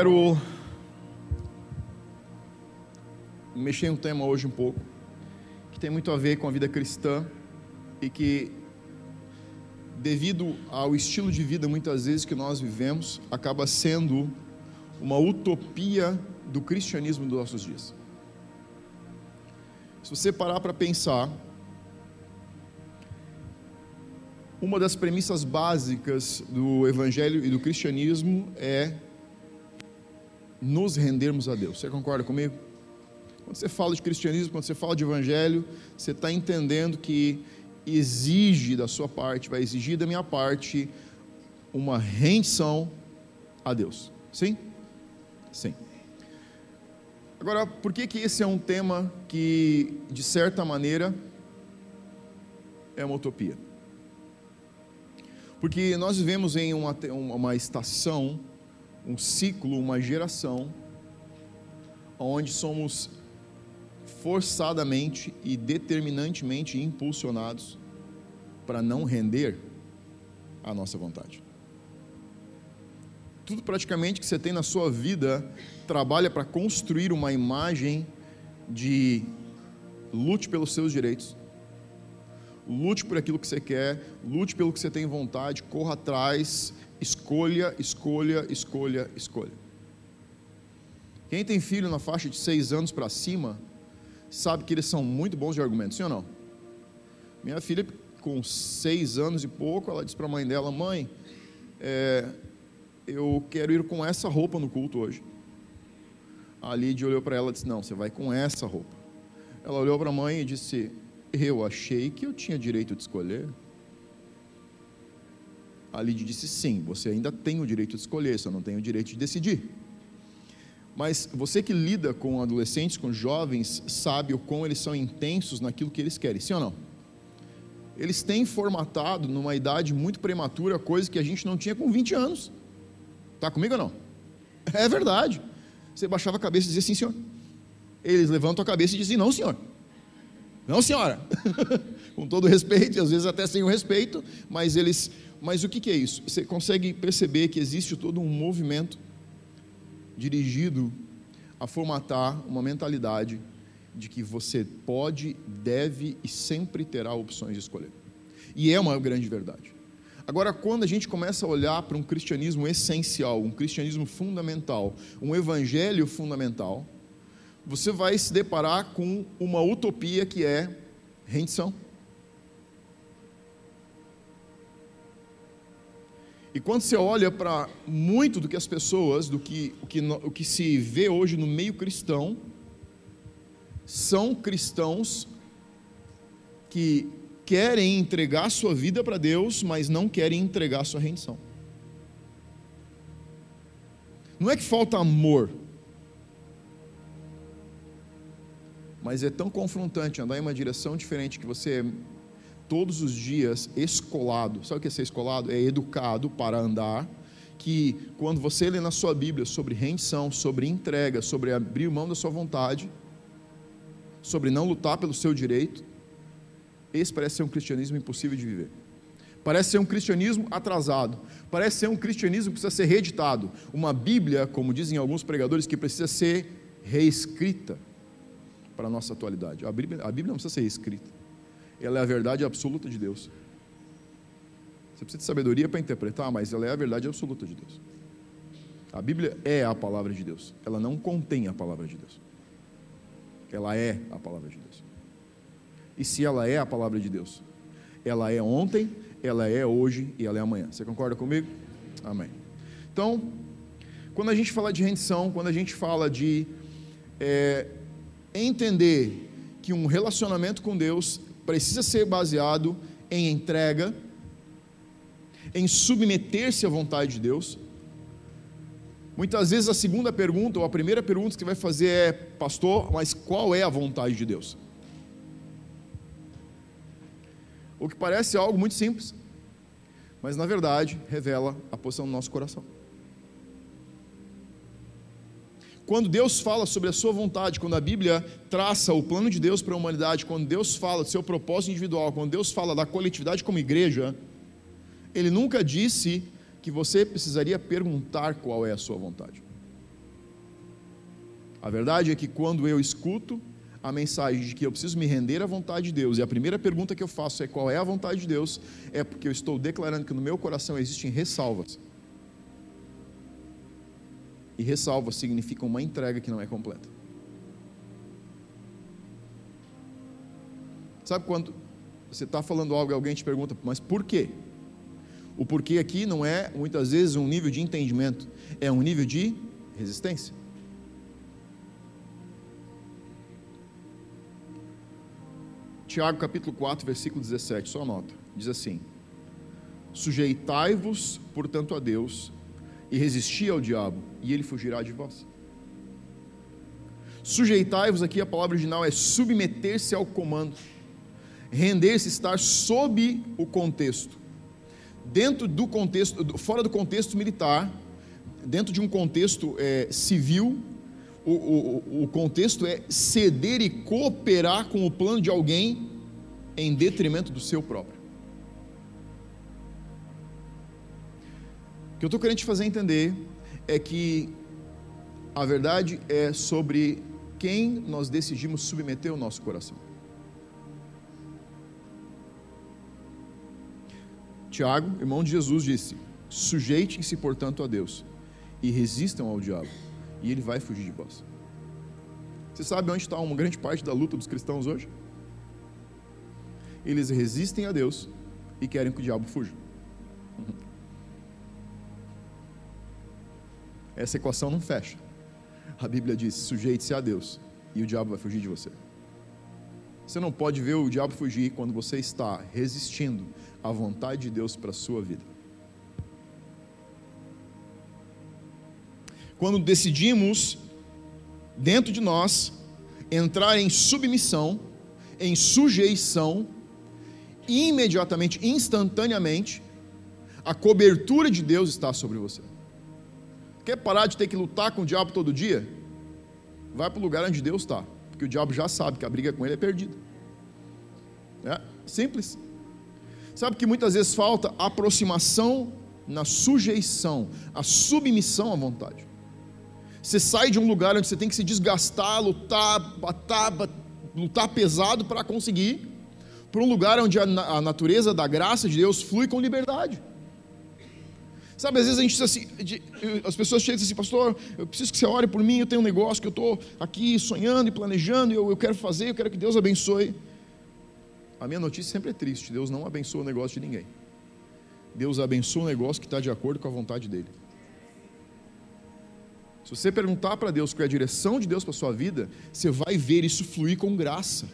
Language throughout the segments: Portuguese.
quero mexer em um tema hoje um pouco que tem muito a ver com a vida cristã e que devido ao estilo de vida muitas vezes que nós vivemos, acaba sendo uma utopia do cristianismo dos nossos dias. Se você parar para pensar, uma das premissas básicas do evangelho e do cristianismo é nos rendermos a Deus. Você concorda comigo? Quando você fala de cristianismo, quando você fala de evangelho, você está entendendo que exige da sua parte, vai exigir da minha parte, uma rendição a Deus. Sim? Sim. Agora, por que, que esse é um tema que, de certa maneira, é uma utopia? Porque nós vivemos em uma, uma estação um ciclo, uma geração, onde somos forçadamente e determinantemente impulsionados para não render a nossa vontade. Tudo praticamente que você tem na sua vida trabalha para construir uma imagem de lute pelos seus direitos, lute por aquilo que você quer, lute pelo que você tem vontade, corra atrás, Escolha, escolha, escolha, escolha. Quem tem filho na faixa de seis anos para cima, sabe que eles são muito bons de argumentos, sim ou não? Minha filha, com seis anos e pouco, ela disse para a mãe dela: Mãe, é, eu quero ir com essa roupa no culto hoje. A Lídia olhou para ela e disse: Não, você vai com essa roupa. Ela olhou para a mãe e disse: Eu achei que eu tinha direito de escolher. A Lídia disse: sim, você ainda tem o direito de escolher, só não tem o direito de decidir. Mas você que lida com adolescentes, com jovens, sabe o quão eles são intensos naquilo que eles querem, sim ou não? Eles têm formatado numa idade muito prematura coisa que a gente não tinha com 20 anos. Está comigo ou não? É verdade. Você baixava a cabeça e dizia sim, senhor. Eles levantam a cabeça e dizem não, senhor. Não, senhora. com todo respeito, e às vezes até sem o respeito, mas eles mas o que é isso? Você consegue perceber que existe todo um movimento dirigido a formatar uma mentalidade de que você pode, deve e sempre terá opções de escolher. E é uma grande verdade. Agora, quando a gente começa a olhar para um cristianismo essencial, um cristianismo fundamental, um evangelho fundamental, você vai se deparar com uma utopia que é rendição. E quando você olha para muito do que as pessoas, do que o, que o que se vê hoje no meio cristão, são cristãos que querem entregar sua vida para Deus, mas não querem entregar sua rendição. Não é que falta amor, mas é tão confrontante andar em uma direção diferente que você todos os dias escolado. Sabe o que é ser escolado? É educado para andar. Que quando você lê na sua Bíblia sobre rendição, sobre entrega, sobre abrir mão da sua vontade, sobre não lutar pelo seu direito, esse parece ser um cristianismo impossível de viver. Parece ser um cristianismo atrasado. Parece ser um cristianismo que precisa ser reeditado. Uma Bíblia, como dizem alguns pregadores, que precisa ser reescrita para a nossa atualidade. A Bíblia, a Bíblia não precisa ser reescrita ela é a verdade absoluta de Deus. Você precisa de sabedoria para interpretar, mas ela é a verdade absoluta de Deus. A Bíblia é a palavra de Deus. Ela não contém a palavra de Deus. Ela é a palavra de Deus. E se ela é a palavra de Deus, ela é ontem, ela é hoje e ela é amanhã. Você concorda comigo? Amém. Então, quando a gente fala de rendição, quando a gente fala de é, entender que um relacionamento com Deus precisa ser baseado em entrega, em submeter-se à vontade de Deus. Muitas vezes a segunda pergunta, ou a primeira pergunta que vai fazer é, pastor, mas qual é a vontade de Deus? O que parece algo muito simples, mas na verdade revela a posição do nosso coração. Quando Deus fala sobre a sua vontade, quando a Bíblia traça o plano de Deus para a humanidade, quando Deus fala do seu propósito individual, quando Deus fala da coletividade como igreja, Ele nunca disse que você precisaria perguntar qual é a sua vontade. A verdade é que quando eu escuto a mensagem de que eu preciso me render à vontade de Deus, e a primeira pergunta que eu faço é qual é a vontade de Deus, é porque eu estou declarando que no meu coração existem ressalvas. E ressalvas significam uma entrega que não é completa. Sabe quando você está falando algo e alguém te pergunta, mas por quê? O porquê aqui não é muitas vezes um nível de entendimento, é um nível de resistência. Tiago capítulo 4, versículo 17, só nota. Diz assim: Sujeitai-vos, portanto, a Deus, e resisti ao diabo, e ele fugirá de vós. Sujeitai-vos aqui, a palavra original é submeter-se ao comando, render-se, estar sob o contexto. Dentro do contexto, fora do contexto militar, dentro de um contexto é, civil, o, o, o contexto é ceder e cooperar com o plano de alguém em detrimento do seu próprio. O que eu estou querendo te fazer entender é que a verdade é sobre quem nós decidimos submeter o nosso coração. Tiago, irmão de Jesus, disse: Sujeitem-se, portanto, a Deus e resistam ao diabo e ele vai fugir de vós. Você sabe onde está uma grande parte da luta dos cristãos hoje? Eles resistem a Deus e querem que o diabo fuja. Essa equação não fecha. A Bíblia diz: sujeite-se a Deus e o diabo vai fugir de você. Você não pode ver o diabo fugir quando você está resistindo à vontade de Deus para a sua vida. quando decidimos, dentro de nós, entrar em submissão, em sujeição, imediatamente, instantaneamente, a cobertura de Deus está sobre você. Quer parar de ter que lutar com o diabo todo dia? Vai para o lugar onde Deus está, porque o diabo já sabe que a briga com ele é perdida. É simples. Sabe que muitas vezes falta aproximação na sujeição, a submissão à vontade. Você sai de um lugar onde você tem que se desgastar, lutar, batar, lutar pesado para conseguir, para um lugar onde a, a, natureza da graça de Deus flui com liberdade. Sabe, às vezes a gente diz assim, as pessoas chegam e dizem assim, pastor, eu preciso que você ore por mim, eu tenho um negócio que eu estou aqui sonhando e planejando, eu, eu quero fazer, eu quero que Deus abençoe. A minha notícia sempre é triste, Deus não abençoa o negócio de ninguém. Deus abençoa o negócio que está de acordo com a vontade dEle. Se você perguntar para Deus qual é a direção de Deus para a sua vida, você vai ver isso fluir com graça.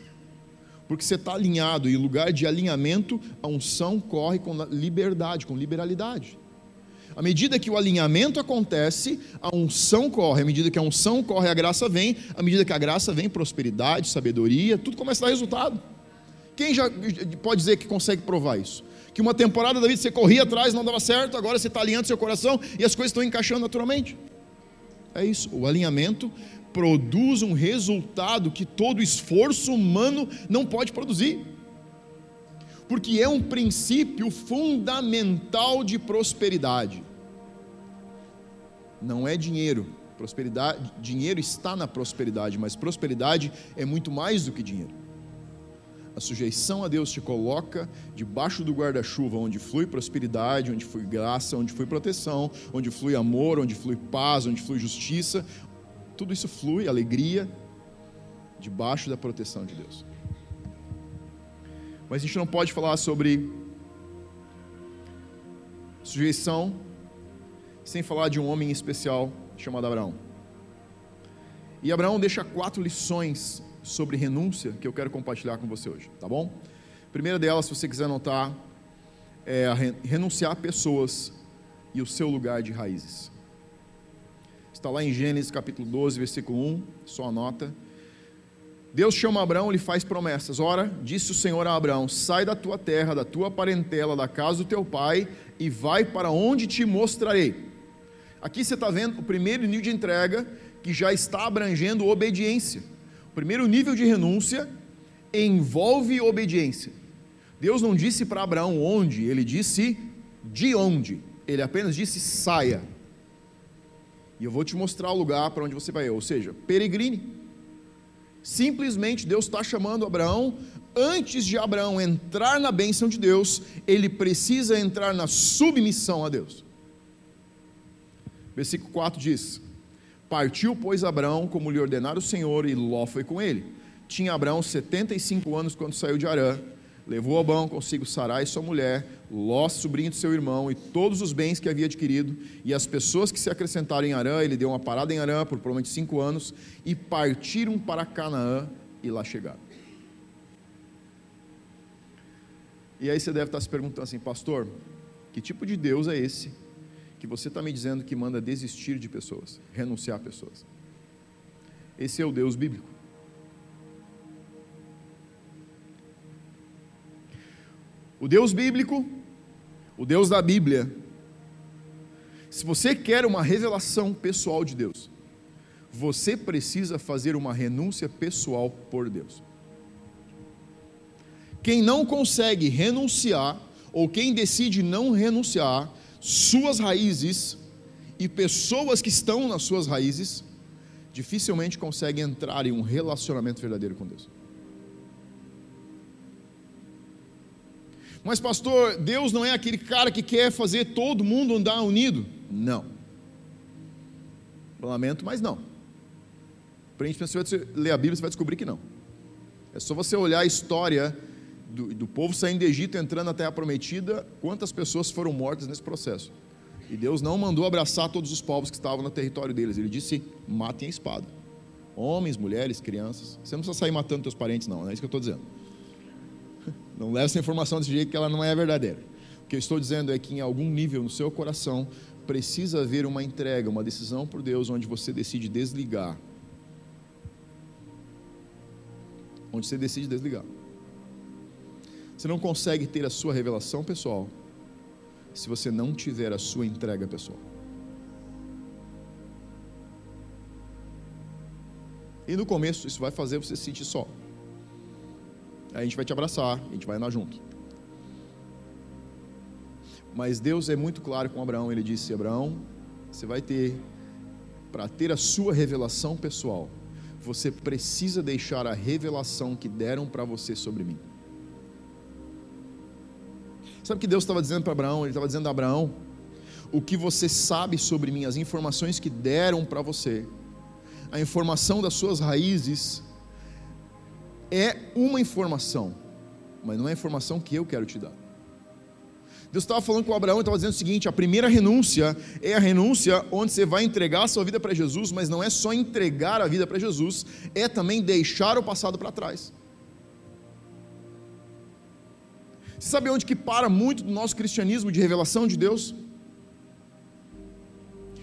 Porque você está alinhado, e lugar de alinhamento, a unção corre com liberdade, com liberalidade. À medida que o alinhamento acontece, a unção corre. À medida que a unção corre, a graça vem. À medida que a graça vem, prosperidade, sabedoria, tudo começa a dar resultado. Quem já pode dizer que consegue provar isso? Que uma temporada da vida você corria atrás, não dava certo, agora você está alinhando seu coração e as coisas estão encaixando naturalmente. É isso. O alinhamento produz um resultado que todo esforço humano não pode produzir. Porque é um princípio fundamental de prosperidade. Não é dinheiro. Prosperidade, dinheiro está na prosperidade, mas prosperidade é muito mais do que dinheiro. A sujeição a Deus te coloca debaixo do guarda-chuva, onde flui prosperidade, onde flui graça, onde flui proteção, onde flui amor, onde flui paz, onde flui justiça. Tudo isso flui, alegria, debaixo da proteção de Deus. Mas a gente não pode falar sobre sujeição sem falar de um homem especial chamado Abraão. E Abraão deixa quatro lições sobre renúncia que eu quero compartilhar com você hoje, tá bom? primeira delas, se você quiser anotar, é renunciar a pessoas e o seu lugar de raízes. Está lá em Gênesis capítulo 12, versículo 1, só anota. Deus chama Abraão, ele faz promessas. Ora, disse o Senhor a Abraão: Sai da tua terra, da tua parentela, da casa do teu pai, e vai para onde te mostrarei. Aqui você está vendo o primeiro nível de entrega que já está abrangendo obediência primeiro nível de renúncia envolve obediência. Deus não disse para Abraão onde, ele disse de onde. Ele apenas disse saia. E eu vou te mostrar o lugar para onde você vai. Ou seja, peregrine. Simplesmente Deus está chamando Abraão. Antes de Abraão entrar na bênção de Deus, ele precisa entrar na submissão a Deus. Versículo 4 diz: Partiu, pois, Abraão, como lhe ordenara o Senhor, e Ló foi com ele. Tinha Abraão 75 anos quando saiu de Arã levou Abão consigo Sarai, sua mulher, Ló, sobrinho de seu irmão, e todos os bens que havia adquirido, e as pessoas que se acrescentaram em Arã, ele deu uma parada em Arã por provavelmente cinco anos, e partiram para Canaã, e lá chegaram. E aí você deve estar se perguntando assim, pastor, que tipo de Deus é esse que você está me dizendo que manda desistir de pessoas, renunciar a pessoas? Esse é o Deus bíblico. O Deus bíblico, o Deus da Bíblia, se você quer uma revelação pessoal de Deus, você precisa fazer uma renúncia pessoal por Deus. Quem não consegue renunciar, ou quem decide não renunciar, suas raízes e pessoas que estão nas suas raízes, dificilmente consegue entrar em um relacionamento verdadeiro com Deus. Mas, pastor, Deus não é aquele cara que quer fazer todo mundo andar unido. Não. Lamento, mas não. Se você ler a Bíblia, você vai descobrir que não. É só você olhar a história do, do povo saindo do Egito, entrando na Terra Prometida, quantas pessoas foram mortas nesse processo. E Deus não mandou abraçar todos os povos que estavam no território deles. Ele disse: matem a espada. Homens, mulheres, crianças. Você não precisa sair matando seus parentes, não. Não é isso que eu estou dizendo. Não leve essa informação desse jeito que ela não é verdadeira. O que eu estou dizendo é que em algum nível no seu coração precisa haver uma entrega, uma decisão por Deus onde você decide desligar. Onde você decide desligar. Você não consegue ter a sua revelação pessoal se você não tiver a sua entrega pessoal. E no começo isso vai fazer você se sentir só a gente vai te abraçar, a gente vai andar junto. Mas Deus é muito claro com Abraão, ele disse: Abraão, você vai ter, para ter a sua revelação pessoal, você precisa deixar a revelação que deram para você sobre mim. Sabe o que Deus estava dizendo para Abraão? Ele estava dizendo a Abraão: o que você sabe sobre mim, as informações que deram para você, a informação das suas raízes, é uma informação, mas não é a informação que eu quero te dar. Deus estava falando com Abraão e estava dizendo o seguinte: a primeira renúncia é a renúncia onde você vai entregar a sua vida para Jesus, mas não é só entregar a vida para Jesus, é também deixar o passado para trás. Você sabe onde que para muito do nosso cristianismo de revelação de Deus?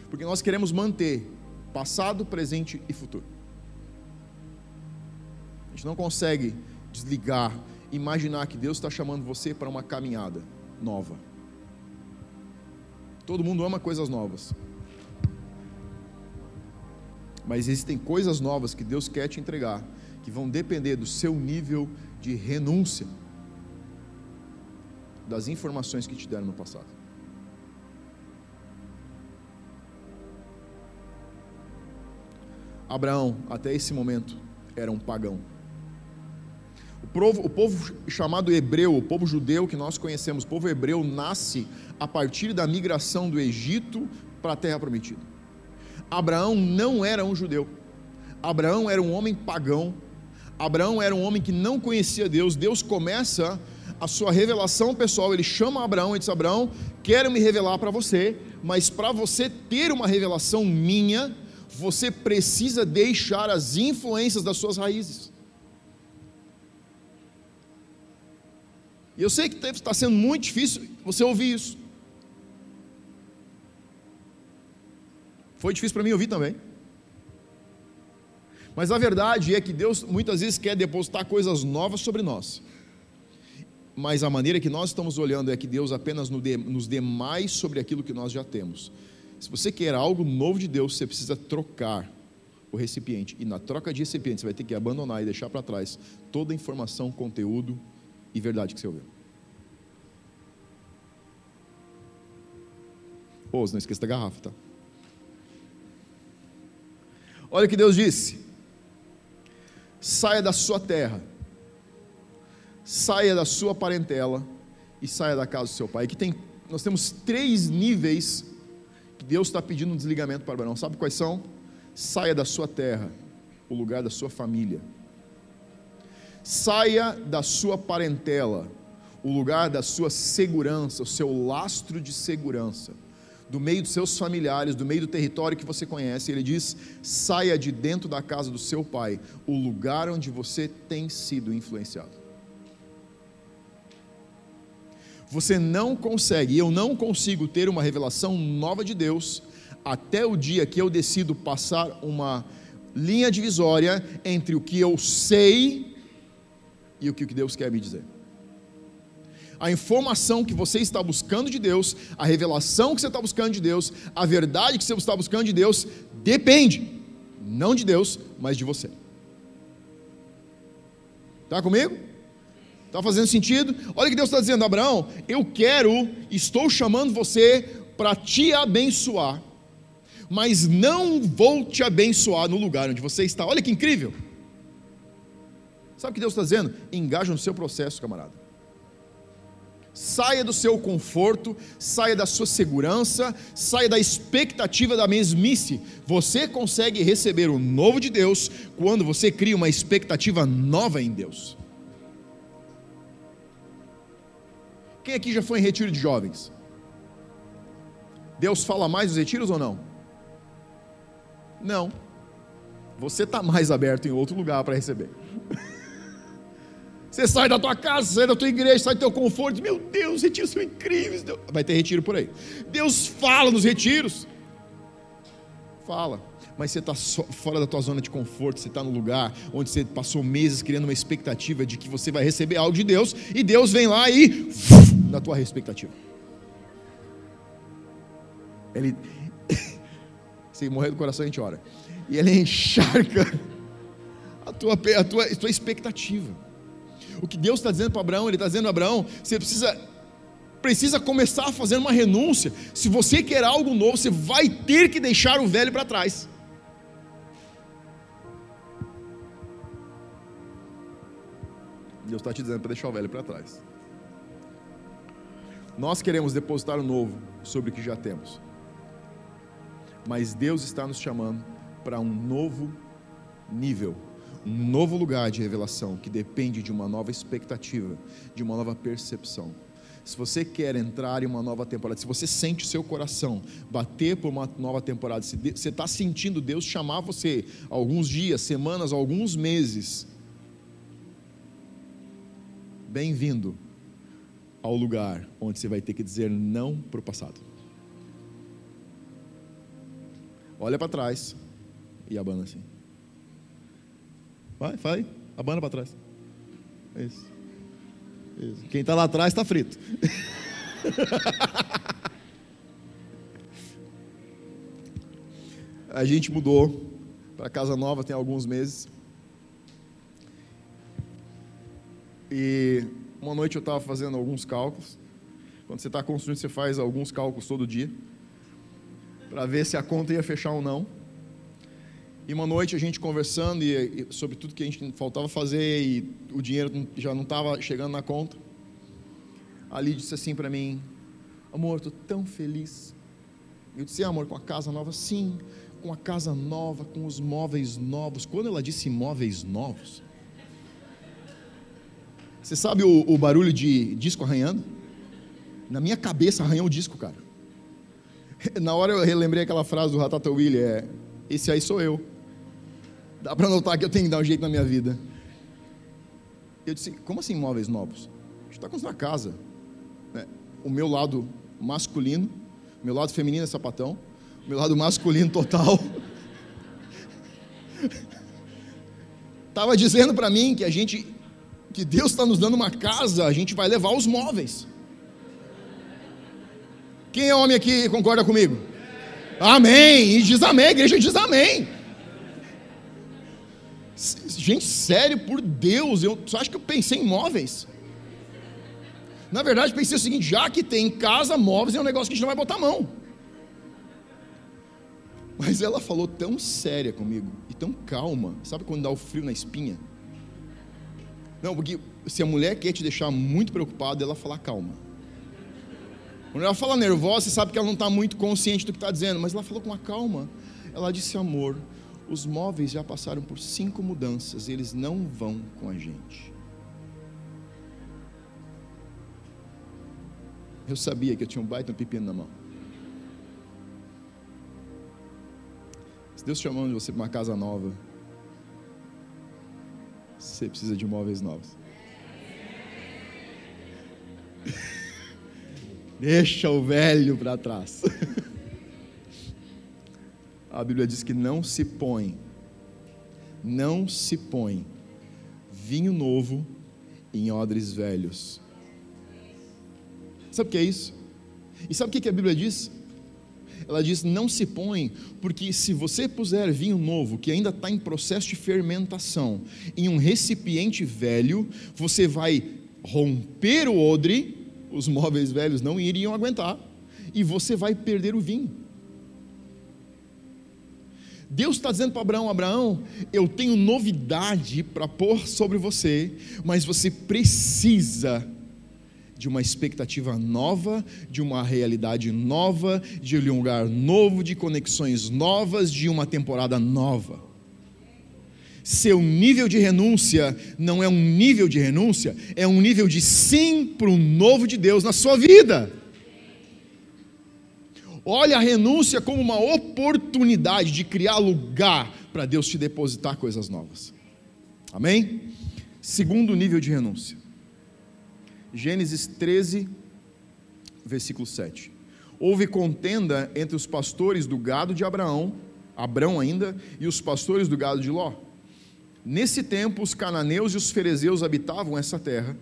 Porque nós queremos manter passado, presente e futuro gente não consegue desligar, imaginar que Deus está chamando você para uma caminhada nova. Todo mundo ama coisas novas. Mas existem coisas novas que Deus quer te entregar, que vão depender do seu nível de renúncia das informações que te deram no passado. Abraão, até esse momento, era um pagão. O povo, o povo chamado hebreu, o povo judeu que nós conhecemos, o povo hebreu nasce a partir da migração do Egito para a terra prometida. Abraão não era um judeu. Abraão era um homem pagão. Abraão era um homem que não conhecia Deus. Deus começa a sua revelação pessoal. Ele chama Abraão e diz: Abraão, quero me revelar para você, mas para você ter uma revelação minha, você precisa deixar as influências das suas raízes. Eu sei que estar sendo muito difícil você ouvir isso. Foi difícil para mim ouvir também. Mas a verdade é que Deus muitas vezes quer depositar coisas novas sobre nós. Mas a maneira que nós estamos olhando é que Deus apenas nos dê mais sobre aquilo que nós já temos. Se você quer algo novo de Deus, você precisa trocar o recipiente. E na troca de recipiente, você vai ter que abandonar e deixar para trás toda a informação, conteúdo, e verdade que você ouviu. Ô, não esqueça da garrafa, tá? Olha o que Deus disse: saia da sua terra, saia da sua parentela e saia da casa do seu pai. Aqui tem, nós temos três níveis que Deus está pedindo um desligamento para Abraão. Sabe quais são? Saia da sua terra, o lugar da sua família. Saia da sua parentela, o lugar da sua segurança, o seu lastro de segurança do meio dos seus familiares, do meio do território que você conhece. Ele diz: saia de dentro da casa do seu pai, o lugar onde você tem sido influenciado. Você não consegue, eu não consigo ter uma revelação nova de Deus até o dia que eu decido passar uma linha divisória entre o que eu sei e o que Deus quer me dizer a informação que você está buscando de Deus, a revelação que você está buscando de Deus, a verdade que você está buscando de Deus, depende, não de Deus, mas de você. Está comigo? Está fazendo sentido? Olha o que Deus está dizendo, Abraão, eu quero, estou chamando você para te abençoar, mas não vou te abençoar no lugar onde você está. Olha que incrível. Sabe o que Deus está dizendo? Engaja no seu processo, camarada. Saia do seu conforto, saia da sua segurança, saia da expectativa da mesmice. Você consegue receber o novo de Deus quando você cria uma expectativa nova em Deus. Quem aqui já foi em retiro de jovens? Deus fala mais nos retiros ou não? Não. Você está mais aberto em outro lugar para receber. Você sai da tua casa, sai da tua igreja, sai do teu conforto. Meu Deus, os retiros são incríveis. Vai ter retiro por aí. Deus fala nos retiros. Fala. Mas você está fora da tua zona de conforto, você está no lugar onde você passou meses criando uma expectativa de que você vai receber algo de Deus, e Deus vem lá e na tua expectativa. Ele. Se morrer do coração, a gente ora. E ele encharca a tua, a tua, a tua expectativa. O que Deus está dizendo para Abraão, Ele está dizendo Abraão: você precisa, precisa começar a fazer uma renúncia. Se você quer algo novo, você vai ter que deixar o velho para trás. Deus está te dizendo para deixar o velho para trás. Nós queremos depositar o novo sobre o que já temos. Mas Deus está nos chamando para um novo nível um novo lugar de revelação que depende de uma nova expectativa, de uma nova percepção. Se você quer entrar em uma nova temporada, se você sente o seu coração bater por uma nova temporada, se você está sentindo Deus chamar você alguns dias, semanas, alguns meses, bem-vindo ao lugar onde você vai ter que dizer não para o passado. Olha para trás e abana assim. Vai, vai, abana para trás. Isso. Isso. Quem está lá atrás está frito. A gente mudou para casa nova tem alguns meses. E uma noite eu estava fazendo alguns cálculos. Quando você está construindo, você faz alguns cálculos todo dia para ver se a conta ia fechar ou não. E uma noite a gente conversando e, e, sobre tudo que a gente faltava fazer e o dinheiro já não estava chegando na conta. Ali disse assim para mim: Amor, estou tão feliz. Eu disse: Amor, com a casa nova? Sim, com a casa nova, com os móveis novos. Quando ela disse móveis novos, você sabe o, o barulho de disco arranhando? Na minha cabeça arranhou o disco, cara. Na hora eu relembrei aquela frase do Ratatouille: é, Esse aí sou eu. Dá para notar que eu tenho que dar um jeito na minha vida. Eu disse, como assim móveis novos? A gente está construindo a casa. É, o meu lado masculino, meu lado feminino é sapatão, meu lado masculino total. Estava dizendo para mim que a gente, que Deus está nos dando uma casa, a gente vai levar os móveis. Quem é homem aqui concorda comigo? Amém. E diz amém, a igreja diz amém. Gente, sério, por Deus, eu só acho que eu pensei em móveis. Na verdade, pensei o seguinte: já que tem casa, móveis, é um negócio que a gente não vai botar a mão. Mas ela falou tão séria comigo e tão calma. Sabe quando dá o frio na espinha? Não, porque se a mulher quer te deixar muito preocupado, ela fala calma. Quando ela fala nervosa, você sabe que ela não está muito consciente do que está dizendo, mas ela falou com uma calma. Ela disse: Amor, os móveis já passaram por cinco mudanças, eles não vão com a gente. Eu sabia que eu tinha um baita pepino na mão. Se Deus chamando você para uma casa nova, você precisa de móveis novos. Deixa o velho para trás. A Bíblia diz que não se põe, não se põe vinho novo em odres velhos. Sabe o que é isso? E sabe o que a Bíblia diz? Ela diz: não se põe, porque se você puser vinho novo, que ainda está em processo de fermentação, em um recipiente velho, você vai romper o odre, os móveis velhos não iriam aguentar, e você vai perder o vinho. Deus está dizendo para Abraão: Abraão, eu tenho novidade para pôr sobre você, mas você precisa de uma expectativa nova, de uma realidade nova, de um lugar novo, de conexões novas, de uma temporada nova. Seu nível de renúncia não é um nível de renúncia, é um nível de sim para o novo de Deus na sua vida. Olha a renúncia como uma oportunidade de criar lugar para Deus te depositar coisas novas. Amém? Segundo nível de renúncia Gênesis 13, versículo 7. Houve contenda entre os pastores do gado de Abraão, Abrão ainda, e os pastores do gado de Ló. Nesse tempo, os cananeus e os ferezeus habitavam essa terra.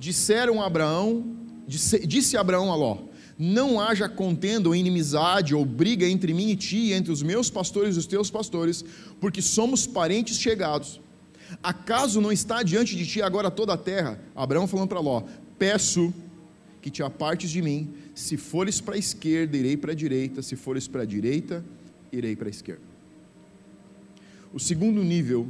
Disseram a Abraão, disse, disse Abraão a Ló: Não haja contenda ou inimizade ou briga entre mim e ti, entre os meus pastores e os teus pastores, porque somos parentes chegados. Acaso não está diante de ti agora toda a terra? Abraão falando para Ló: peço que te apartes de mim. Se fores para a esquerda, irei para a direita. Se fores para a direita, irei para a esquerda. O segundo nível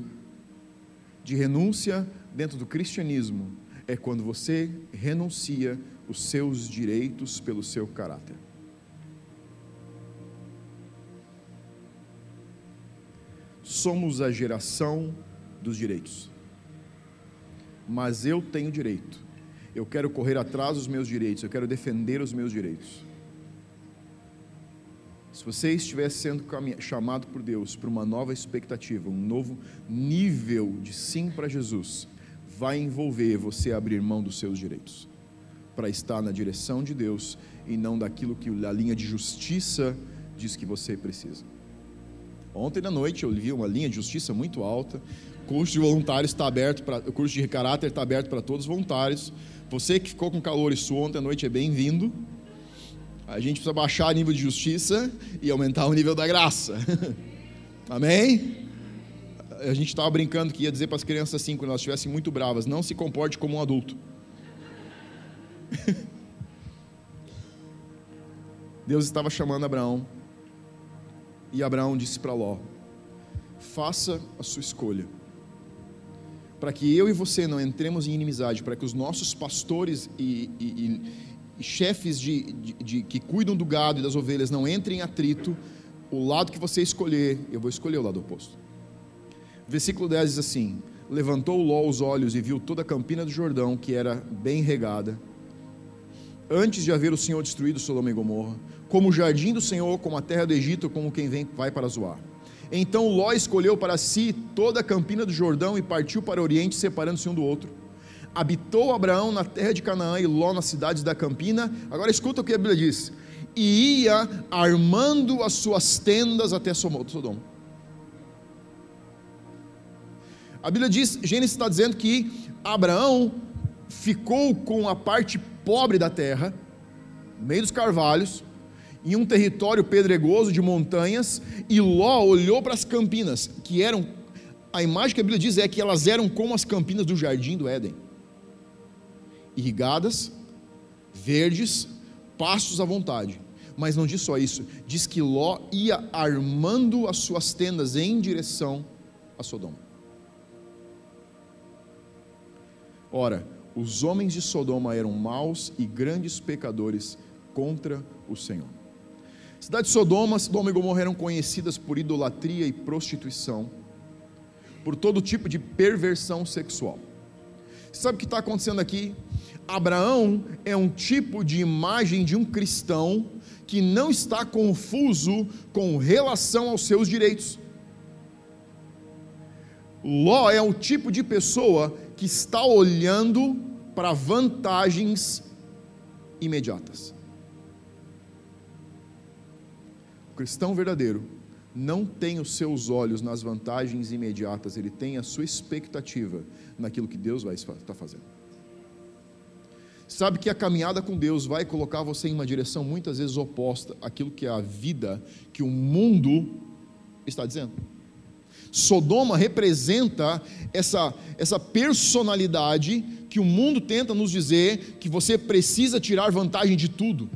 de renúncia dentro do cristianismo é quando você renuncia os seus direitos pelo seu caráter. Somos a geração dos direitos. Mas eu tenho direito eu quero correr atrás dos meus direitos, eu quero defender os meus direitos. Se você estiver sendo chamado por Deus para uma nova expectativa, um novo nível de sim para Jesus, vai envolver você abrir mão dos seus direitos, para estar na direção de Deus e não daquilo que a linha de justiça diz que você precisa. Ontem à noite eu vi uma linha de justiça muito alta. O curso de voluntários está aberto para, o curso de caráter está aberto para todos os voluntários. Você que ficou com calor e suou ontem à noite é bem-vindo. A gente precisa baixar o nível de justiça e aumentar o nível da graça. Amém? A gente estava brincando que ia dizer para as crianças assim, quando elas estivessem muito bravas: não se comporte como um adulto. Deus estava chamando Abraão. E Abraão disse para Ló: faça a sua escolha para que eu e você não entremos em inimizade, para que os nossos pastores e, e, e, e chefes de, de, de, que cuidam do gado e das ovelhas não entrem em atrito, o lado que você escolher, eu vou escolher o lado oposto. Versículo 10 diz assim: Levantou Ló os olhos e viu toda a campina do Jordão, que era bem regada, antes de haver o Senhor destruído Sodoma e Gomorra, como o jardim do Senhor, como a terra do Egito, como quem vem, vai para Zoar. Então Ló escolheu para si toda a campina do Jordão e partiu para o oriente, separando-se um do outro. Habitou Abraão na terra de Canaã e Ló nas cidades da campina. Agora escuta o que a Bíblia diz: e ia armando as suas tendas até Sodoma. A Bíblia diz, Gênesis está dizendo que Abraão ficou com a parte pobre da terra, no meio dos carvalhos, em um território pedregoso de montanhas, e Ló olhou para as campinas, que eram, a imagem que a Bíblia diz é que elas eram como as campinas do jardim do Éden irrigadas, verdes, pastos à vontade. Mas não diz só isso, diz que Ló ia armando as suas tendas em direção a Sodoma. Ora, os homens de Sodoma eram maus e grandes pecadores contra o Senhor. Cidade de Sodoma, Sodoma e Gomorra eram conhecidas por idolatria e prostituição, por todo tipo de perversão sexual. Sabe o que está acontecendo aqui? Abraão é um tipo de imagem de um cristão que não está confuso com relação aos seus direitos. Ló é o tipo de pessoa que está olhando para vantagens imediatas. O cristão verdadeiro não tem os seus olhos nas vantagens imediatas, ele tem a sua expectativa naquilo que Deus vai estar fazendo. Sabe que a caminhada com Deus vai colocar você em uma direção muitas vezes oposta àquilo que é a vida que o mundo está dizendo. Sodoma representa essa, essa personalidade que o mundo tenta nos dizer que você precisa tirar vantagem de tudo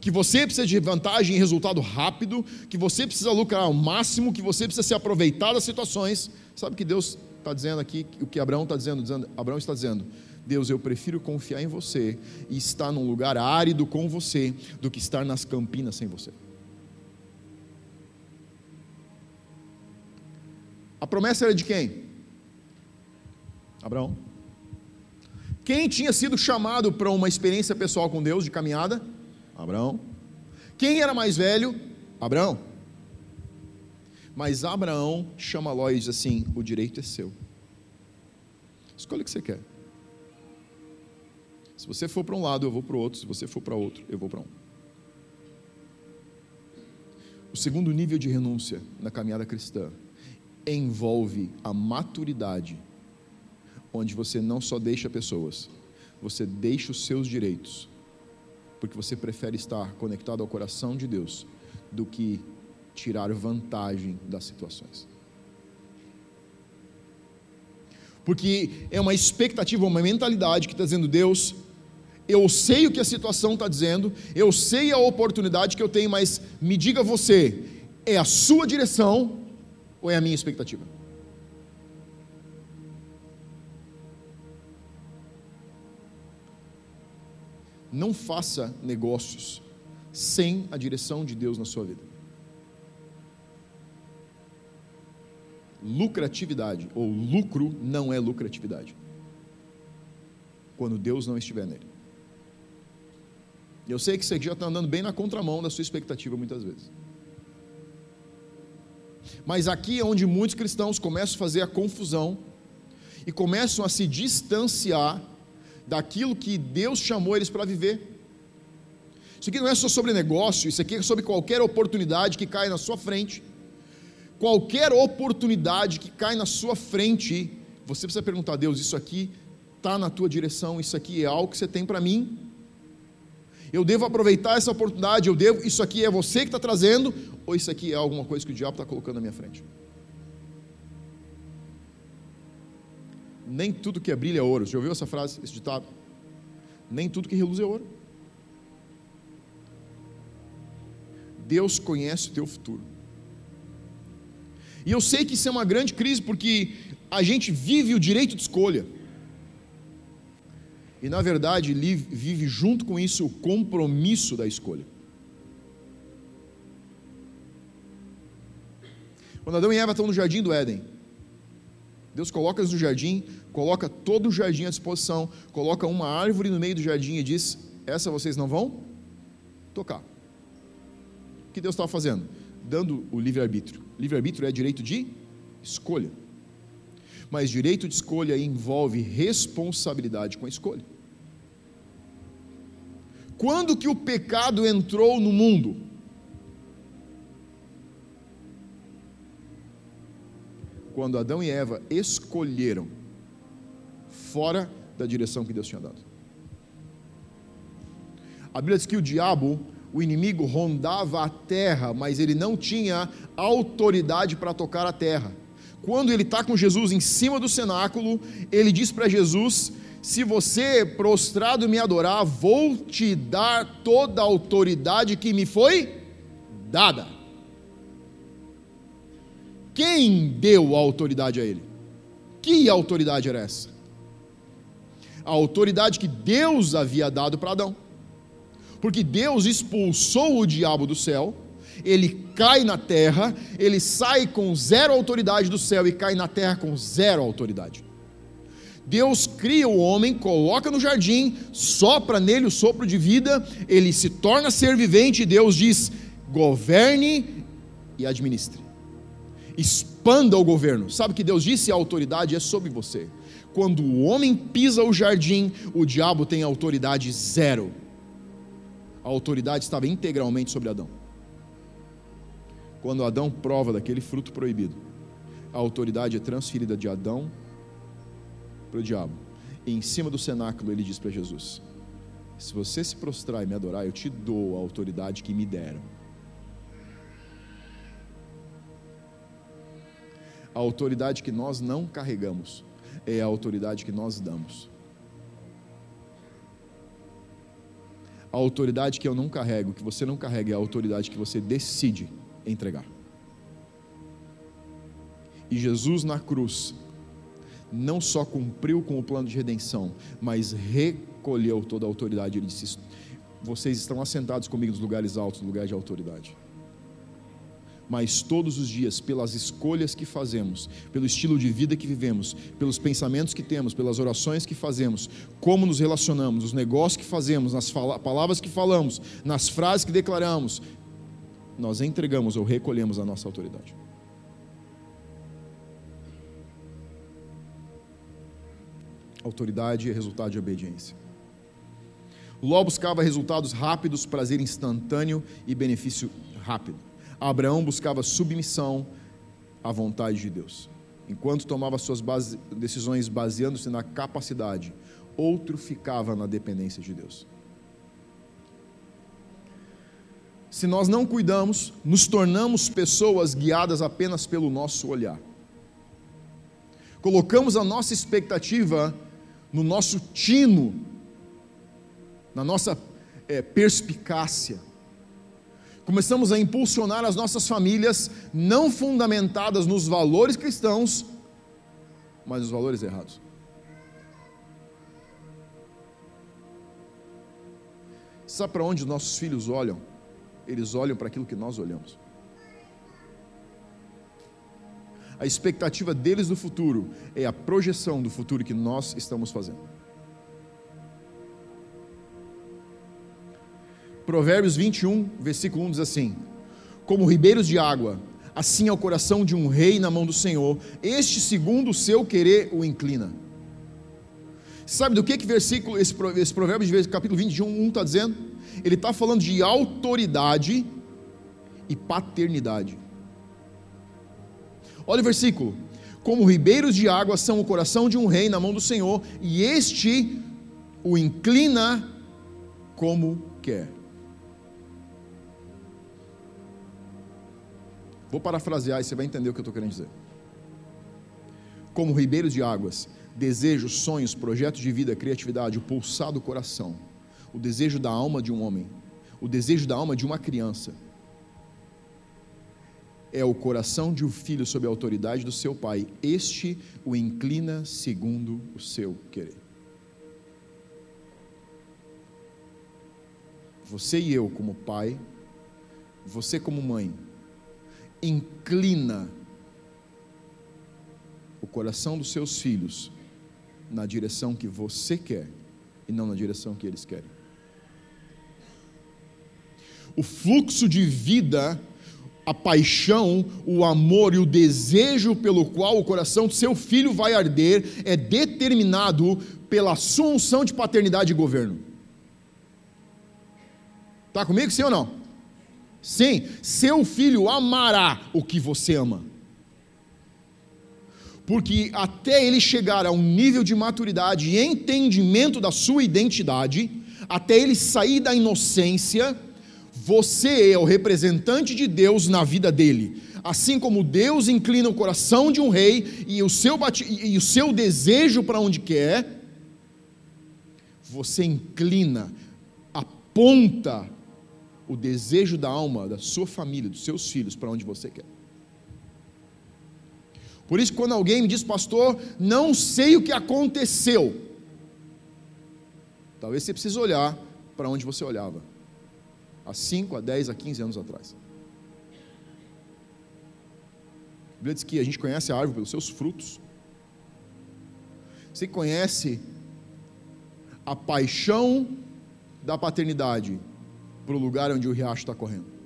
que você precisa de vantagem e resultado rápido, que você precisa lucrar ao máximo, que você precisa se aproveitar das situações. Sabe que Deus está dizendo aqui? O que Abraão está dizendo, dizendo? Abraão está dizendo: Deus, eu prefiro confiar em você e estar num lugar árido com você do que estar nas campinas sem você. A promessa era de quem? Abraão. Quem tinha sido chamado para uma experiência pessoal com Deus de caminhada? Abraão. Quem era mais velho? Abraão. Mas Abraão chama Ló e diz assim: o direito é seu. Escolha o que você quer. Se você for para um lado, eu vou para o outro. Se você for para outro, eu vou para um. O segundo nível de renúncia na caminhada cristã envolve a maturidade, onde você não só deixa pessoas, você deixa os seus direitos porque você prefere estar conectado ao coração de Deus do que tirar vantagem das situações. Porque é uma expectativa, uma mentalidade que está dizendo: Deus, eu sei o que a situação está dizendo, eu sei a oportunidade que eu tenho, mas me diga você, é a sua direção ou é a minha expectativa? Não faça negócios sem a direção de Deus na sua vida. Lucratividade ou lucro não é lucratividade. Quando Deus não estiver nele. Eu sei que você já está andando bem na contramão da sua expectativa muitas vezes. Mas aqui é onde muitos cristãos começam a fazer a confusão e começam a se distanciar daquilo que Deus chamou eles para viver. Isso aqui não é só sobre negócio, isso aqui é sobre qualquer oportunidade que cai na sua frente. Qualquer oportunidade que cai na sua frente, você precisa perguntar a Deus: isso aqui está na tua direção, isso aqui é algo que você tem para mim? Eu devo aproveitar essa oportunidade, eu devo, isso aqui é você que está trazendo, ou isso aqui é alguma coisa que o diabo está colocando na minha frente? nem tudo que é brilha é ouro. Você já ouviu essa frase, esse ditado? Nem tudo que reluz é ouro. Deus conhece o teu futuro. E eu sei que isso é uma grande crise porque a gente vive o direito de escolha. E na verdade vive junto com isso o compromisso da escolha. Quando Adão e Eva estão no jardim do Éden, Deus coloca eles no jardim, coloca todo o jardim à disposição, coloca uma árvore no meio do jardim e diz: Essa vocês não vão tocar. O que Deus estava fazendo? Dando o livre-arbítrio. Livre-arbítrio é direito de escolha. Mas direito de escolha envolve responsabilidade com a escolha. Quando que o pecado entrou no mundo? Quando Adão e Eva escolheram fora da direção que Deus tinha dado. A Bíblia diz que o diabo, o inimigo, rondava a terra, mas ele não tinha autoridade para tocar a terra. Quando ele está com Jesus em cima do cenáculo, ele diz para Jesus: se você prostrado me adorar, vou te dar toda a autoridade que me foi dada. Quem deu a autoridade a ele? Que autoridade era essa? A autoridade que Deus havia dado para Adão. Porque Deus expulsou o diabo do céu, ele cai na terra, ele sai com zero autoridade do céu e cai na terra com zero autoridade. Deus cria o homem, coloca no jardim, sopra nele o sopro de vida, ele se torna ser vivente e Deus diz: governe e administre. Expanda o governo. Sabe que Deus disse? A autoridade é sobre você. Quando o homem pisa o jardim, o diabo tem autoridade zero. A autoridade estava integralmente sobre Adão. Quando Adão prova daquele fruto proibido, a autoridade é transferida de Adão para o diabo. E em cima do cenáculo ele diz para Jesus: Se você se prostrar e me adorar, eu te dou a autoridade que me deram. A autoridade que nós não carregamos é a autoridade que nós damos. A autoridade que eu não carrego, que você não carrega, é a autoridade que você decide entregar. E Jesus na cruz não só cumpriu com o plano de redenção, mas recolheu toda a autoridade. Ele disse: Vocês estão assentados comigo nos lugares altos, no lugar de autoridade. Mas todos os dias, pelas escolhas que fazemos, pelo estilo de vida que vivemos, pelos pensamentos que temos, pelas orações que fazemos, como nos relacionamos, os negócios que fazemos, nas palavras que falamos, nas frases que declaramos, nós entregamos ou recolhemos a nossa autoridade. Autoridade é resultado de obediência. Ló buscava resultados rápidos, prazer instantâneo e benefício rápido. Abraão buscava submissão à vontade de Deus. Enquanto tomava suas base, decisões baseando-se na capacidade, outro ficava na dependência de Deus. Se nós não cuidamos, nos tornamos pessoas guiadas apenas pelo nosso olhar. Colocamos a nossa expectativa no nosso tino, na nossa é, perspicácia. Começamos a impulsionar as nossas famílias não fundamentadas nos valores cristãos, mas nos valores errados. Sabe para onde os nossos filhos olham? Eles olham para aquilo que nós olhamos. a expectativa deles do futuro é a projeção do futuro que nós estamos fazendo. Provérbios 21, versículo 1 diz assim: Como ribeiros de água, assim é o coração de um rei na mão do Senhor, este segundo o seu querer o inclina. Sabe do que que versículo, esse, esse provérbio de capítulo 21 está dizendo? Ele está falando de autoridade e paternidade. Olha o versículo: Como ribeiros de água são o coração de um rei na mão do Senhor, e este o inclina como quer. Vou parafrasear e você vai entender o que eu estou querendo dizer. Como ribeiros de águas, desejos, sonhos, projetos de vida, criatividade, o pulsar do coração, o desejo da alma de um homem, o desejo da alma de uma criança é o coração de um filho sob a autoridade do seu pai, este o inclina segundo o seu querer. Você e eu, como pai, você, como mãe, inclina o coração dos seus filhos na direção que você quer e não na direção que eles querem. O fluxo de vida a paixão, o amor e o desejo pelo qual o coração do seu filho vai arder é determinado pela sua unção de paternidade e governo. Está comigo, sim ou não? Sim, seu filho amará o que você ama. Porque até ele chegar a um nível de maturidade e entendimento da sua identidade, até ele sair da inocência, você é o representante de Deus na vida dele. Assim como Deus inclina o coração de um rei e o seu, e o seu desejo para onde quer, você inclina, aponta o desejo da alma, da sua família, dos seus filhos para onde você quer. Por isso, quando alguém me diz, pastor, não sei o que aconteceu, talvez você precise olhar para onde você olhava, há 5, a 10, a 15 anos atrás. A Bíblia diz que a gente conhece a árvore pelos seus frutos. Você conhece a paixão da paternidade para o lugar onde o riacho está correndo.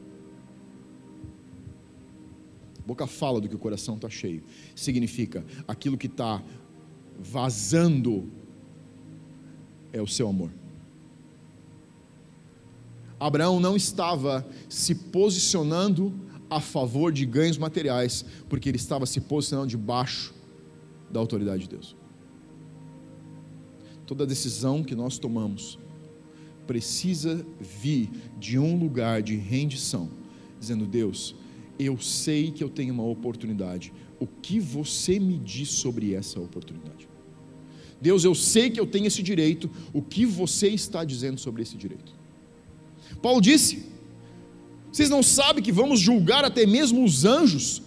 Boca fala do que o coração está cheio. Significa aquilo que está vazando é o seu amor. Abraão não estava se posicionando a favor de ganhos materiais, porque ele estava se posicionando debaixo da autoridade de Deus. Toda decisão que nós tomamos precisa vir de um lugar de rendição, dizendo: Deus, eu sei que eu tenho uma oportunidade. O que você me diz sobre essa oportunidade? Deus, eu sei que eu tenho esse direito. O que você está dizendo sobre esse direito? Paulo disse: Vocês não sabem que vamos julgar até mesmo os anjos?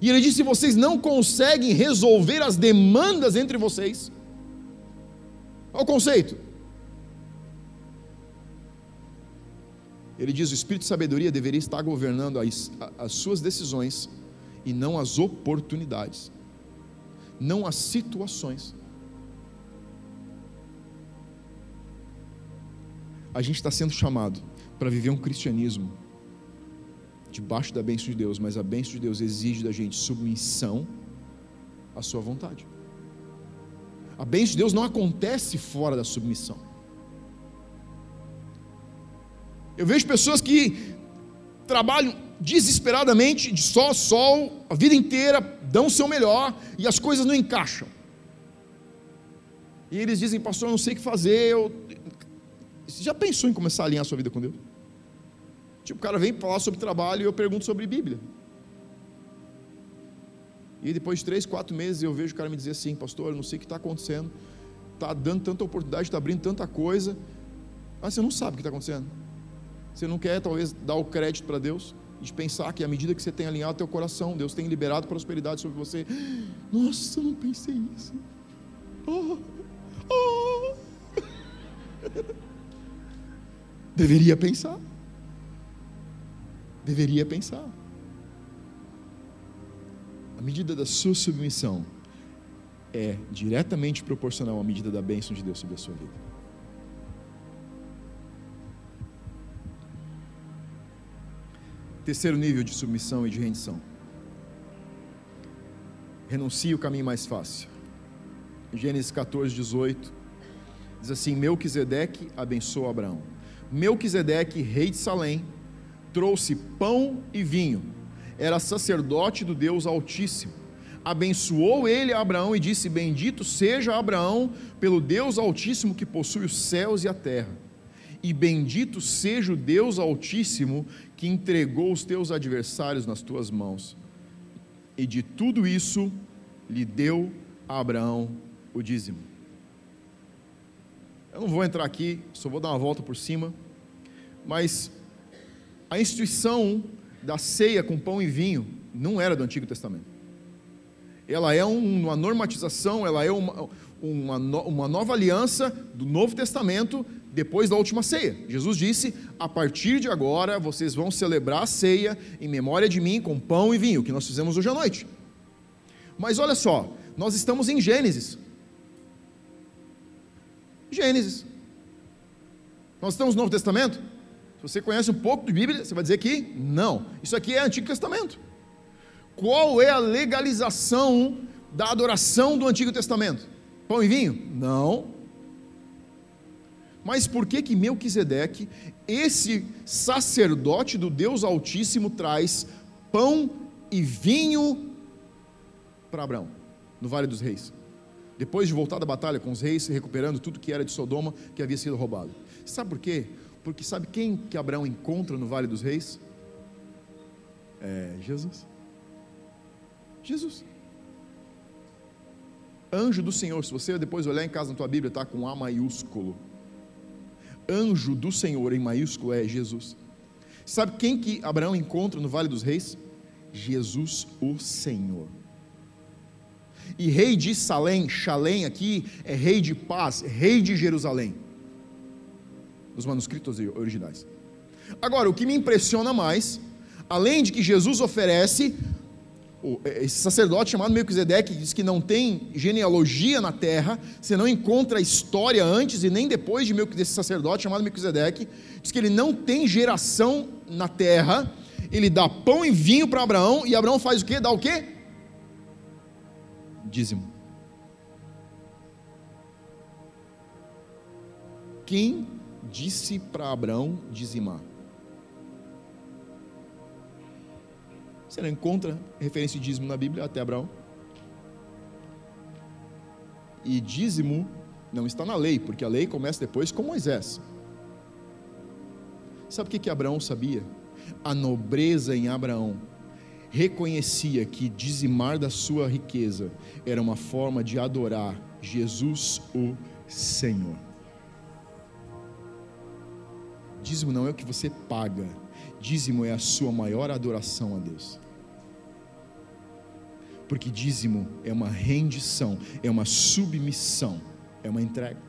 E ele disse: Vocês não conseguem resolver as demandas entre vocês. Olha o conceito. Ele diz: o espírito de sabedoria deveria estar governando as, as suas decisões e não as oportunidades, não as situações. A gente está sendo chamado para viver um cristianismo debaixo da bênção de Deus, mas a bênção de Deus exige da gente submissão à sua vontade. A bênção de Deus não acontece fora da submissão. Eu vejo pessoas que trabalham desesperadamente, de sol a sol, a vida inteira, dão o seu melhor e as coisas não encaixam. E eles dizem, pastor, eu não sei o que fazer. Eu... Você já pensou em começar a alinhar a sua vida com Deus? Tipo, o cara vem falar sobre trabalho e eu pergunto sobre Bíblia. E depois de três, quatro meses eu vejo o cara me dizer assim, pastor, eu não sei o que está acontecendo, está dando tanta oportunidade, está abrindo tanta coisa, mas você não sabe o que está acontecendo. Você não quer talvez dar o crédito para Deus? De pensar que à medida que você tem alinhado teu coração, Deus tem liberado prosperidade sobre você. Nossa, eu não pensei nisso. Oh, oh. Deveria pensar. Deveria pensar. A medida da sua submissão é diretamente proporcional à medida da bênção de Deus sobre a sua vida. Terceiro nível de submissão e de rendição. Renuncie o caminho mais fácil. Gênesis 14, 18. Diz assim: Melquisedeque abençoou Abraão. Melquisedeque, rei de Salém, trouxe pão e vinho. Era sacerdote do Deus Altíssimo. Abençoou ele a Abraão e disse: Bendito seja Abraão pelo Deus Altíssimo que possui os céus e a terra e bendito seja o Deus Altíssimo que entregou os teus adversários nas tuas mãos. E de tudo isso lhe deu a Abraão o dízimo. Eu não vou entrar aqui, só vou dar uma volta por cima, mas a instituição da ceia com pão e vinho não era do Antigo Testamento. Ela é uma normatização, ela é uma, uma, uma nova aliança do Novo Testamento depois da última ceia. Jesus disse: A partir de agora vocês vão celebrar a ceia em memória de mim com pão e vinho, que nós fizemos hoje à noite. Mas olha só, nós estamos em Gênesis. Gênesis. Nós estamos no Novo Testamento? Se você conhece um pouco de Bíblia, você vai dizer que não. Isso aqui é Antigo Testamento. Qual é a legalização da adoração do Antigo Testamento? Pão e vinho? Não. Mas por que que Melquisedeque, esse sacerdote do Deus Altíssimo, traz pão e vinho para Abraão, no Vale dos Reis? Depois de voltar da batalha com os reis, recuperando tudo que era de Sodoma, que havia sido roubado. Sabe por quê? Porque sabe quem que Abraão encontra no Vale dos Reis? É Jesus. Jesus. Anjo do Senhor, se você depois olhar em casa na tua Bíblia, está com A maiúsculo. Anjo do Senhor em maiúsculo é Jesus. Sabe quem que Abraão encontra no Vale dos Reis? Jesus, o Senhor. E rei de Salém, Shalém aqui é rei de paz, rei de Jerusalém. Os manuscritos originais. Agora, o que me impressiona mais, além de que Jesus oferece esse sacerdote chamado Melquisedeque diz que não tem genealogia na terra, você não encontra história antes e nem depois de desse sacerdote chamado Melquisedeque, diz que ele não tem geração na terra, ele dá pão e vinho para Abraão, e Abraão faz o quê? Dá o quê? Dízimo. Quem disse para Abraão dizimar? Você não encontra referência de dízimo na Bíblia até Abraão. E dízimo não está na lei, porque a lei começa depois com Moisés. Sabe o que, que Abraão sabia? A nobreza em Abraão reconhecia que dizimar da sua riqueza era uma forma de adorar Jesus o Senhor. Dízimo não é o que você paga, dízimo é a sua maior adoração a Deus porque dízimo é uma rendição, é uma submissão, é uma entrega.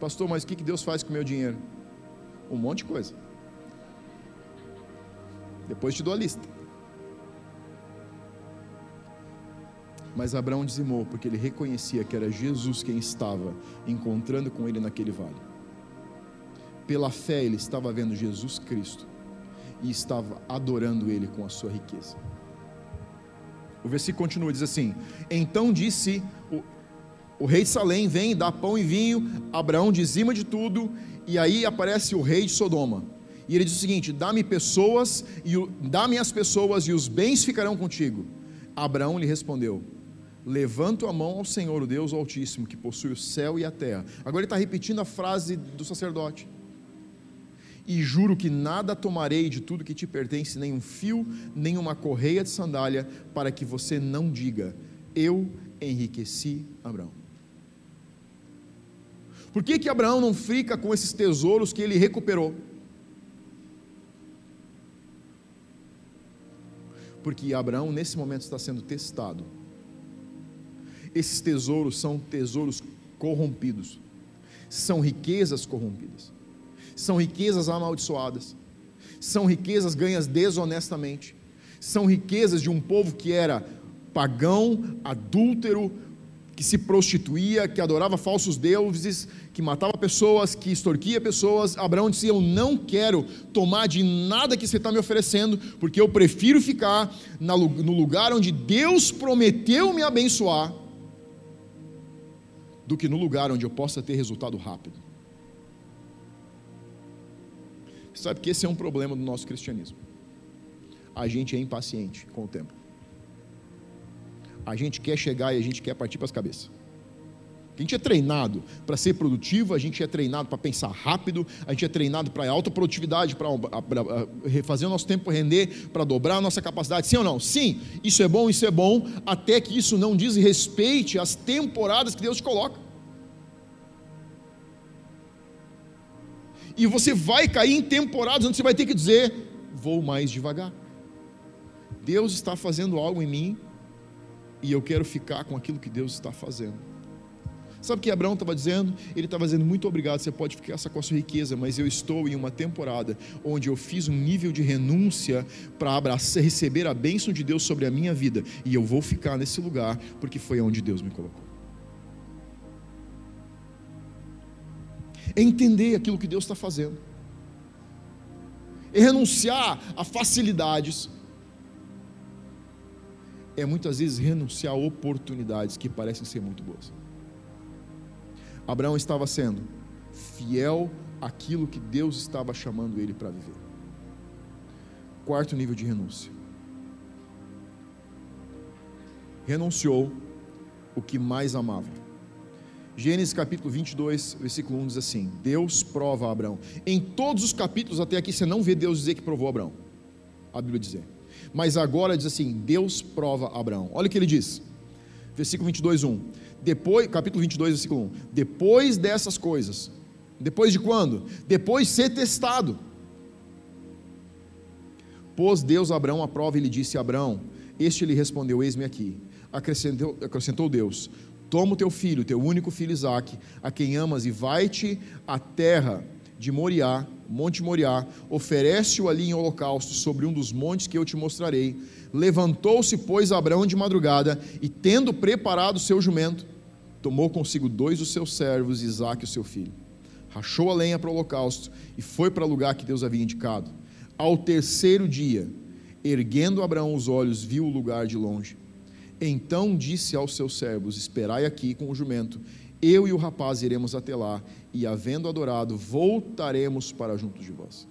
Pastor, mas o que Deus faz com o meu dinheiro? Um monte de coisa. Depois te dou a lista. Mas Abraão dizimou porque ele reconhecia que era Jesus quem estava encontrando com ele naquele vale. Pela fé ele estava vendo Jesus Cristo e estava adorando ele com a sua riqueza. O versículo continua, diz assim: Então disse o, o rei de Salém: Vem, dá pão e vinho. Abraão dizima de tudo. E aí aparece o rei de Sodoma. E ele diz o seguinte: Dá-me pessoas, e dá-me as pessoas, e os bens ficarão contigo. Abraão lhe respondeu: Levanto a mão ao Senhor, o Deus Altíssimo, que possui o céu e a terra. Agora ele está repetindo a frase do sacerdote e juro que nada tomarei de tudo que te pertence, nem um fio, nem uma correia de sandália, para que você não diga: Eu enriqueci Abraão. Por que, que Abraão não fica com esses tesouros que ele recuperou? Porque Abraão, nesse momento, está sendo testado. Esses tesouros são tesouros corrompidos, são riquezas corrompidas são riquezas amaldiçoadas, são riquezas ganhas desonestamente, são riquezas de um povo que era pagão, adúltero, que se prostituía, que adorava falsos deuses, que matava pessoas, que extorquia pessoas. Abraão disse: Eu não quero tomar de nada que você está me oferecendo, porque eu prefiro ficar no lugar onde Deus prometeu me abençoar, do que no lugar onde eu possa ter resultado rápido. Sabe que esse é um problema do nosso cristianismo. A gente é impaciente com o tempo. A gente quer chegar e a gente quer partir para as cabeças. A gente é treinado para ser produtivo, a gente é treinado para pensar rápido, a gente é treinado para alta produtividade, para fazer o nosso tempo render, para dobrar a nossa capacidade. Sim ou não? Sim, isso é bom, isso é bom, até que isso não diz respeite às temporadas que Deus te coloca. E você vai cair em temporadas onde você vai ter que dizer: vou mais devagar. Deus está fazendo algo em mim e eu quero ficar com aquilo que Deus está fazendo. Sabe o que Abraão estava dizendo? Ele estava dizendo: Muito obrigado, você pode ficar com a sua riqueza, mas eu estou em uma temporada onde eu fiz um nível de renúncia para receber a bênção de Deus sobre a minha vida, e eu vou ficar nesse lugar porque foi onde Deus me colocou. É entender aquilo que Deus está fazendo, é renunciar a facilidades, é muitas vezes renunciar a oportunidades que parecem ser muito boas. Abraão estava sendo fiel àquilo que Deus estava chamando ele para viver. Quarto nível de renúncia. Renunciou o que mais amava. Gênesis capítulo 22, versículo 1 diz assim: Deus prova Abraão. Em todos os capítulos até aqui você não vê Deus dizer que provou Abraão. A Bíblia dizer. Mas agora diz assim: Deus prova Abraão. Olha o que ele diz. Versículo 22, 1. Depois, capítulo 22, versículo 1. Depois dessas coisas. Depois de quando? Depois de ser testado. Pôs Deus Abraão à prova e lhe disse: Abraão, este lhe respondeu: Eis-me aqui. Acrescentou, acrescentou Deus: Toma o teu filho, teu único filho Isaque, a quem amas, e vai-te à terra de Moriá, Monte Moriá, oferece-o ali em holocausto sobre um dos montes que eu te mostrarei. Levantou-se, pois, Abraão de madrugada, e tendo preparado o seu jumento, tomou consigo dois dos seus servos, Isaque, o seu filho. Rachou a lenha para o holocausto e foi para o lugar que Deus havia indicado. Ao terceiro dia, erguendo Abraão os olhos, viu o lugar de longe então disse aos seus servos: Esperai aqui com o jumento, eu e o rapaz iremos até lá, e havendo adorado, voltaremos para junto de vós.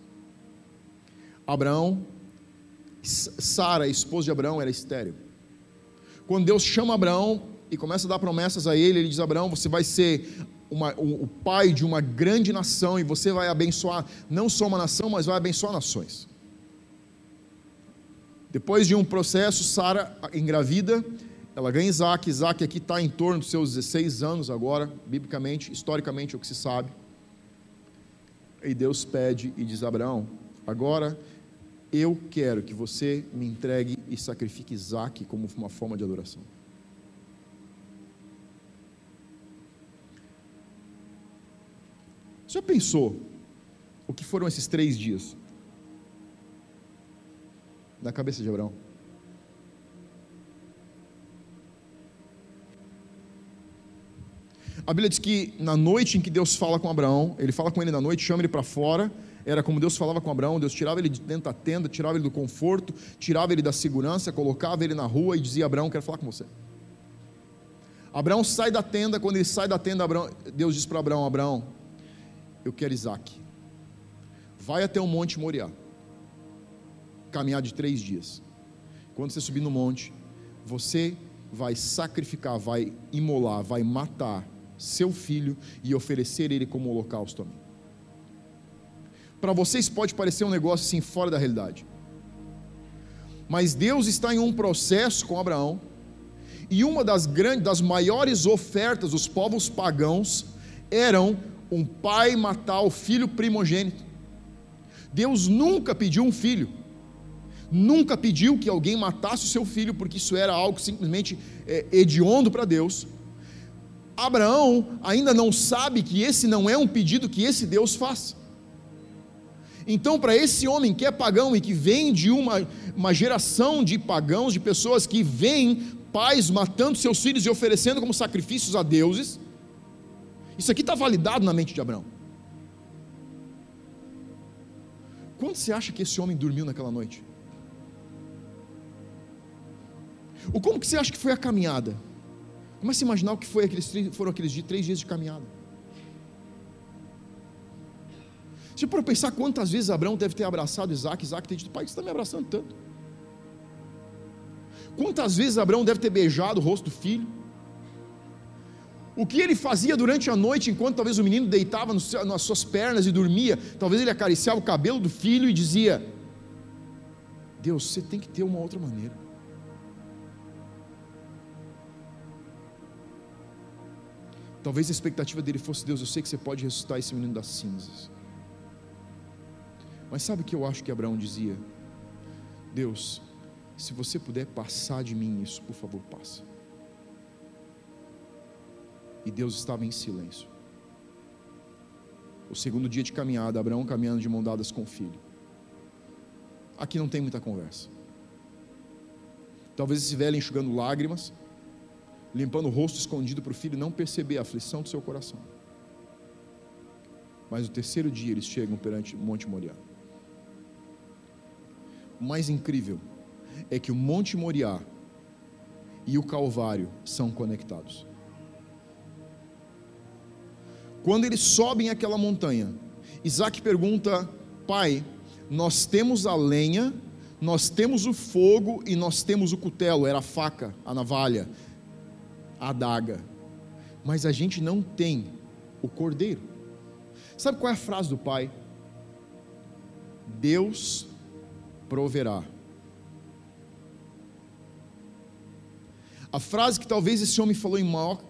Abraão, Sara, esposa de Abraão, era estéril. Quando Deus chama Abraão e começa a dar promessas a ele, ele diz: Abraão, você vai ser uma, o, o pai de uma grande nação e você vai abençoar não só uma nação, mas vai abençoar nações. Depois de um processo, Sara engravida, ela ganha Isaac. Isaac aqui está em torno dos seus 16 anos agora, biblicamente, historicamente, é o que se sabe. E Deus pede e diz a Abraão: Agora eu quero que você me entregue e sacrifique Isaac como uma forma de adoração. Você já pensou o que foram esses três dias? Na cabeça de Abraão. A Bíblia diz que na noite em que Deus fala com Abraão, ele fala com ele na noite, chama ele para fora. Era como Deus falava com Abraão: Deus tirava ele de dentro da tenda, tirava ele do conforto, tirava ele da segurança, colocava ele na rua e dizia: Abraão, quero falar com você. Abraão sai da tenda, quando ele sai da tenda, Abraão, Deus diz para Abraão: Abraão, eu quero Isaac. Vai até o monte Moriá caminhar de três dias. Quando você subir no monte, você vai sacrificar, vai imolar, vai matar seu filho e oferecer ele como holocausto a mim. Para vocês pode parecer um negócio assim fora da realidade. Mas Deus está em um processo com Abraão, e uma das grandes, das maiores ofertas dos povos pagãos eram um pai matar o filho primogênito. Deus nunca pediu um filho nunca pediu que alguém matasse o seu filho, porque isso era algo simplesmente é, hediondo para Deus. Abraão ainda não sabe que esse não é um pedido que esse Deus faz. Então, para esse homem que é pagão e que vem de uma, uma geração de pagãos, de pessoas que veem pais matando seus filhos e oferecendo como sacrifícios a deuses, isso aqui está validado na mente de Abraão. Quanto você acha que esse homem dormiu naquela noite? O como que você acha que foi a caminhada? Comece a imaginar o que foi aqueles, foram aqueles três dias de caminhada. Se for pensar quantas vezes Abraão deve ter abraçado Isaac, Isaac ter dito, pai, você está me abraçando tanto. Quantas vezes Abraão deve ter beijado o rosto do filho? O que ele fazia durante a noite, enquanto talvez o menino deitava nas suas pernas e dormia, talvez ele acariciava o cabelo do filho e dizia: Deus, você tem que ter uma outra maneira. Talvez a expectativa dele fosse: Deus, eu sei que você pode ressuscitar esse menino das cinzas. Mas sabe o que eu acho que Abraão dizia? Deus, se você puder passar de mim isso, por favor, passa. E Deus estava em silêncio. O segundo dia de caminhada, Abraão caminhando de mão dadas com o filho. Aqui não tem muita conversa. Talvez esse velho enxugando lágrimas, limpando o rosto escondido para o filho não perceber a aflição do seu coração. Mas no terceiro dia eles chegam perante o Monte Moriá. O mais incrível é que o Monte Moriá e o Calvário são conectados. Quando eles sobem aquela montanha, Isaac pergunta: Pai, nós temos a lenha, nós temos o fogo e nós temos o cutelo, era a faca, a navalha a adaga, mas a gente não tem o cordeiro. Sabe qual é a frase do pai? Deus proverá. A frase que talvez esse homem falou em maior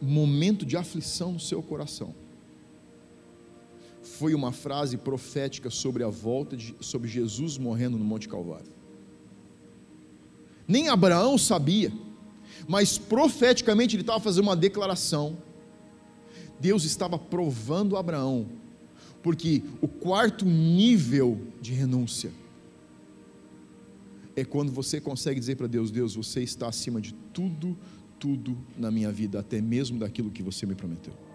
momento de aflição no seu coração foi uma frase profética sobre a volta de sobre Jesus morrendo no Monte Calvário. Nem Abraão sabia mas profeticamente ele estava fazendo uma declaração. Deus estava provando Abraão, porque o quarto nível de renúncia é quando você consegue dizer para Deus: Deus, você está acima de tudo, tudo na minha vida, até mesmo daquilo que você me prometeu.